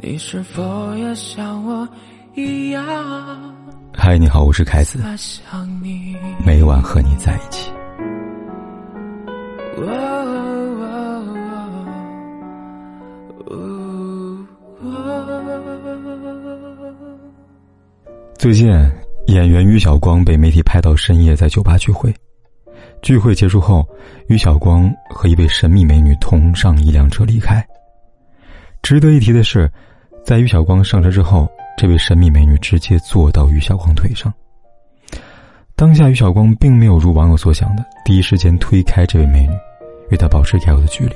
你是否也像我一样？嗨，你好，我是凯子。每晚和你在一起。最近，演员于晓光被媒体拍到深夜在酒吧聚会。聚会结束后，于晓光和一位神秘美女同上一辆车离开。值得一提的是。在于晓光上车之后，这位神秘美女直接坐到于晓光腿上。当下，于晓光并没有如网友所想的第一时间推开这位美女，与她保持该有的距离，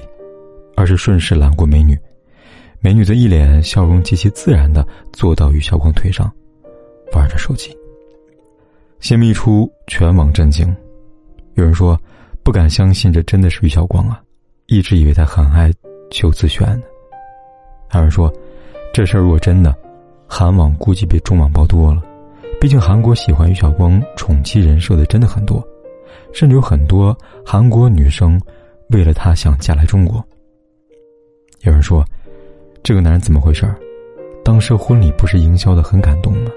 而是顺势揽过美女。美女则一脸笑容，极其自然的坐到于晓光腿上，玩着手机。新闻一出，全网震惊。有人说，不敢相信这真的是于晓光啊，一直以为他很爱邱子轩呢。还有人说。这事儿如果真的，韩网估计比中网爆多了。毕竟韩国喜欢于晓光宠妻人设的真的很多，甚至有很多韩国女生为了他想嫁来中国。有人说，这个男人怎么回事儿？当时婚礼不是营销的很感动吗？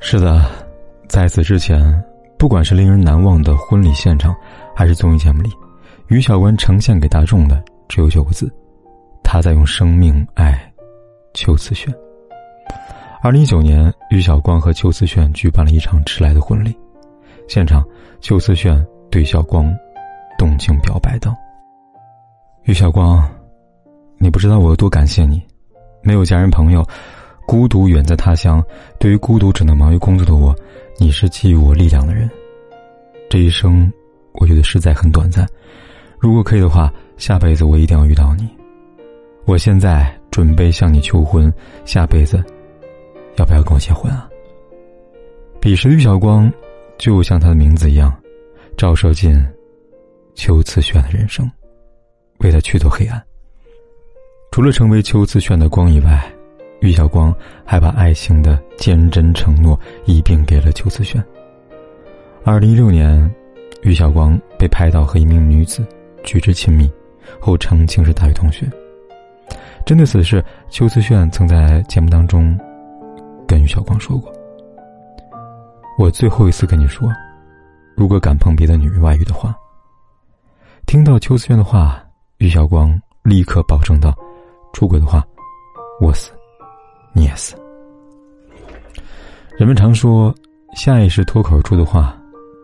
是的，在此之前，不管是令人难忘的婚礼现场，还是综艺节目里，于晓光呈现给大众的只有九个字：他在用生命爱。邱思炫。二零一九年，于晓光和邱思炫举办了一场迟来的婚礼。现场，邱思炫对晓光动情表白道：“于晓光，你不知道我有多感谢你。没有家人朋友，孤独远在他乡，对于孤独只能忙于工作的我，你是给予我力量的人。这一生，我觉得实在很短暂。如果可以的话，下辈子我一定要遇到你。我现在。”准备向你求婚，下辈子要不要跟我结婚啊？彼时的于晓光，就像他的名字一样，照射进邱慈炫的人生，为他驱走黑暗。除了成为邱慈炫的光以外，于晓光还把爱情的坚贞承诺一并给了邱慈炫。二零一六年，于晓光被拍到和一名女子举止亲密，后澄清是大学同学。针对此事，邱思炫曾在节目当中跟于晓光说过：“我最后一次跟你说，如果敢碰别的女人外遇的话。”听到邱思炫的话，于晓光立刻保证道：“出轨的话，我死，你也死。”人们常说，下意识脱口而出的话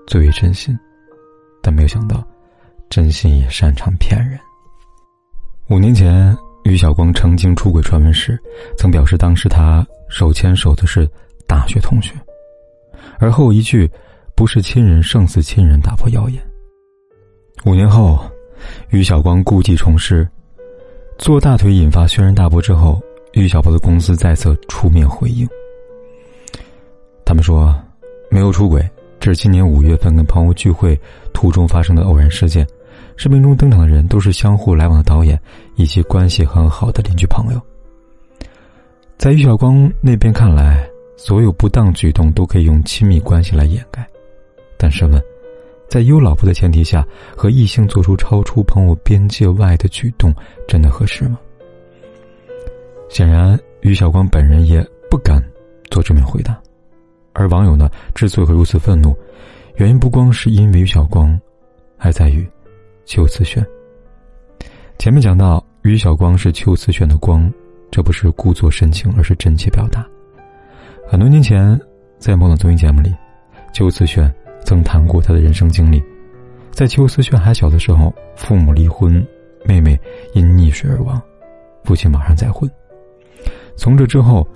最为真心，但没有想到，真心也擅长骗人。五年前。于晓光曾经出轨传闻时，曾表示当时他手牵手的是大学同学，而后一句“不是亲人胜似亲人”打破谣言。五年后，于晓光故技重施，做大腿引发轩然大波之后，于小波的公司再次出面回应。他们说，没有出轨，这是今年五月份跟朋友聚会途中发生的偶然事件。视频中登场的人都是相互来往的导演以及关系很好的邻居朋友。在于晓光那边看来，所有不当举动都可以用亲密关系来掩盖。但是问，在有老婆的前提下，和异性做出超出朋友边界外的举动，真的合适吗？显然，于晓光本人也不敢做正面回答。而网友呢，之所以会如此愤怒，原因不光是因为于晓光，还在于。邱慈炫。前面讲到，于晓光是邱慈炫的光，这不是故作深情，而是真切表达。很多年前，在某档综艺节目里，邱慈炫曾谈过他的人生经历。在邱慈炫还小的时候，父母离婚，妹妹因溺水而亡，父亲马上再婚。从这之后，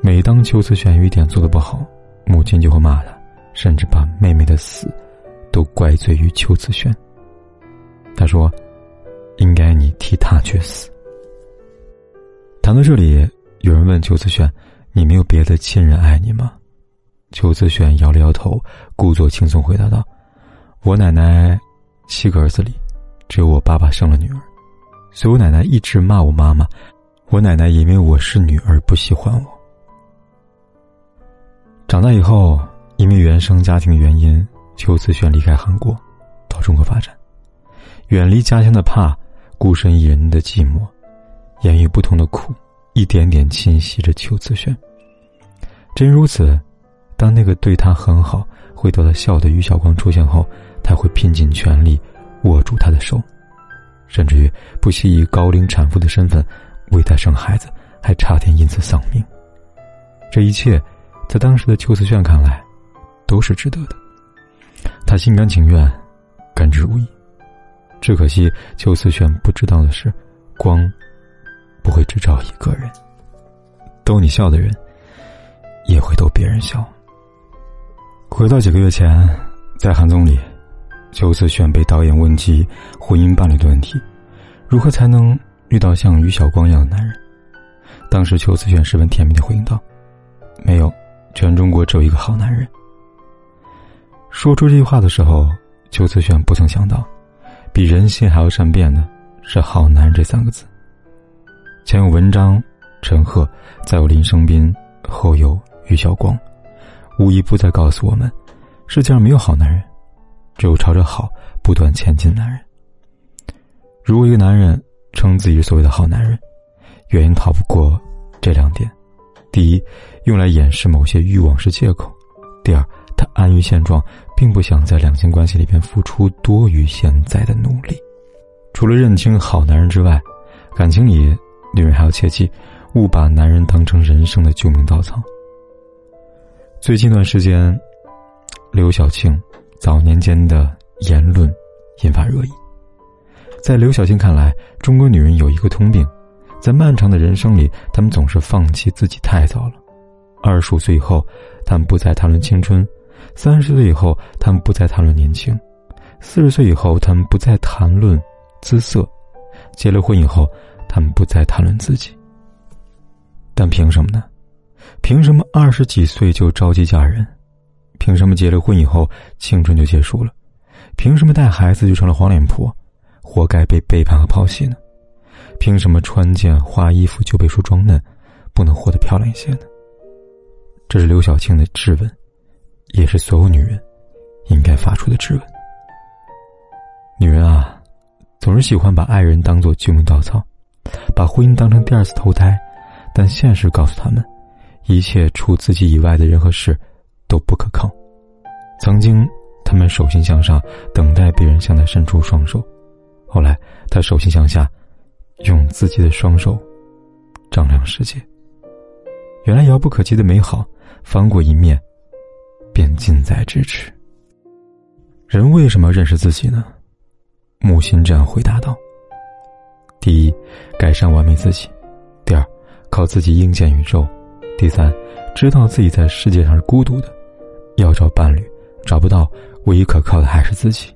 每当邱慈炫有一点做的不好，母亲就会骂他，甚至把妹妹的死都怪罪于邱慈炫。他说：“应该你替他去死。”谈到这里，有人问邱子炫：“你没有别的亲人爱你吗？”邱子炫摇了摇头，故作轻松回答道：“我奶奶七个儿子里，只有我爸爸生了女儿，所以我奶奶一直骂我妈妈。我奶奶因为我是女儿不喜欢我。长大以后，因为原生家庭原因，邱子炫离开韩国，到中国发展。”远离家乡的怕，孤身一人的寂寞，言语不同的苦，一点点侵袭着邱子轩。真如此，当那个对他很好、会逗他笑的于小光出现后，他会拼尽全力握住他的手，甚至于不惜以高龄产妇的身份为他生孩子，还差点因此丧命。这一切，在当时的邱子轩看来，都是值得的。他心甘情愿，甘之如饴。只可惜邱思璇不知道的是，光不会只照一个人。逗你笑的人，也会逗别人笑。回到几个月前，在韩综里，邱思璇被导演问及婚姻伴侣的问题，如何才能遇到像于晓光一样的男人？当时邱思璇十分甜蜜的回应道：“没有，全中国只有一个好男人。”说出这句话的时候，邱思璇不曾想到。比人心还要善变的是“好男人”这三个字。前有文章，陈赫，再有林生斌，后有于晓光，无一不在告诉我们：世界上没有好男人，只有朝着好不断前进的男人。如果一个男人称自己所谓的好男人，原因逃不过这两点：第一，用来掩饰某些欲望是借口；第二，他安于现状。并不想在两性关系里边付出多于现在的努力。除了认清好男人之外，感情里女人还要切记，勿把男人当成人生的救命稻草。最近一段时间，刘晓庆早年间的言论引发热议。在刘晓庆看来，中国女人有一个通病，在漫长的人生里，她们总是放弃自己太早了。二十五岁以后，她们不再谈论青春。三十岁以后，他们不再谈论年轻；四十岁以后，他们不再谈论姿色；结了婚以后，他们不再谈论自己。但凭什么呢？凭什么二十几岁就着急嫁人？凭什么结了婚以后青春就结束了？凭什么带孩子就成了黄脸婆，活该被背叛和抛弃呢？凭什么穿件花衣服就被说装嫩，不能活得漂亮一些呢？这是刘晓庆的质问。也是所有女人应该发出的质问。女人啊，总是喜欢把爱人当做救命稻草，把婚姻当成第二次投胎，但现实告诉他们，一切除自己以外的人和事都不可靠。曾经，他们手心向上，等待别人向他伸出双手；后来，他手心向下，用自己的双手丈量世界。原来遥不可及的美好，翻过一面。近在咫尺。人为什么要认识自己呢？木心这样回答道：“第一，改善完美自己；第二，靠自己应见宇宙；第三，知道自己在世界上是孤独的，要找伴侣，找不到，唯一可靠的还是自己。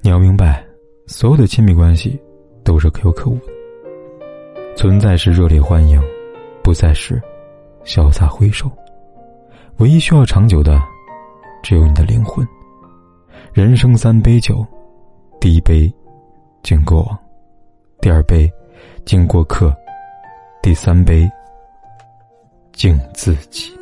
你要明白，所有的亲密关系都是可有可无的，存在时热烈欢迎，不在时潇洒挥手。”唯一需要长久的，只有你的灵魂。人生三杯酒，第一杯敬过往，第二杯敬过客，第三杯敬自己。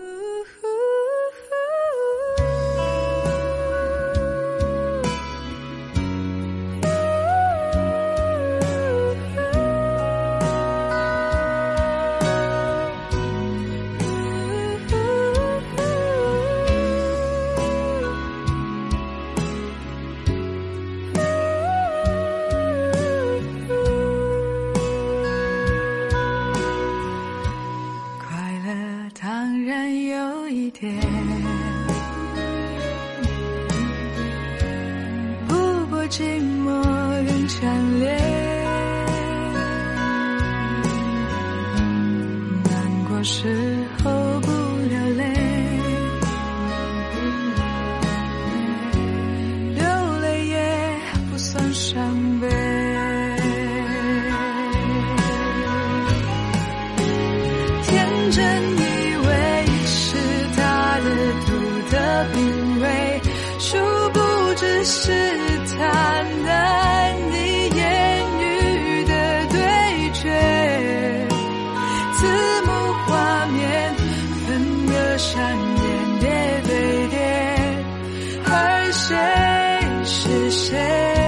强烈，难过时谁是谁？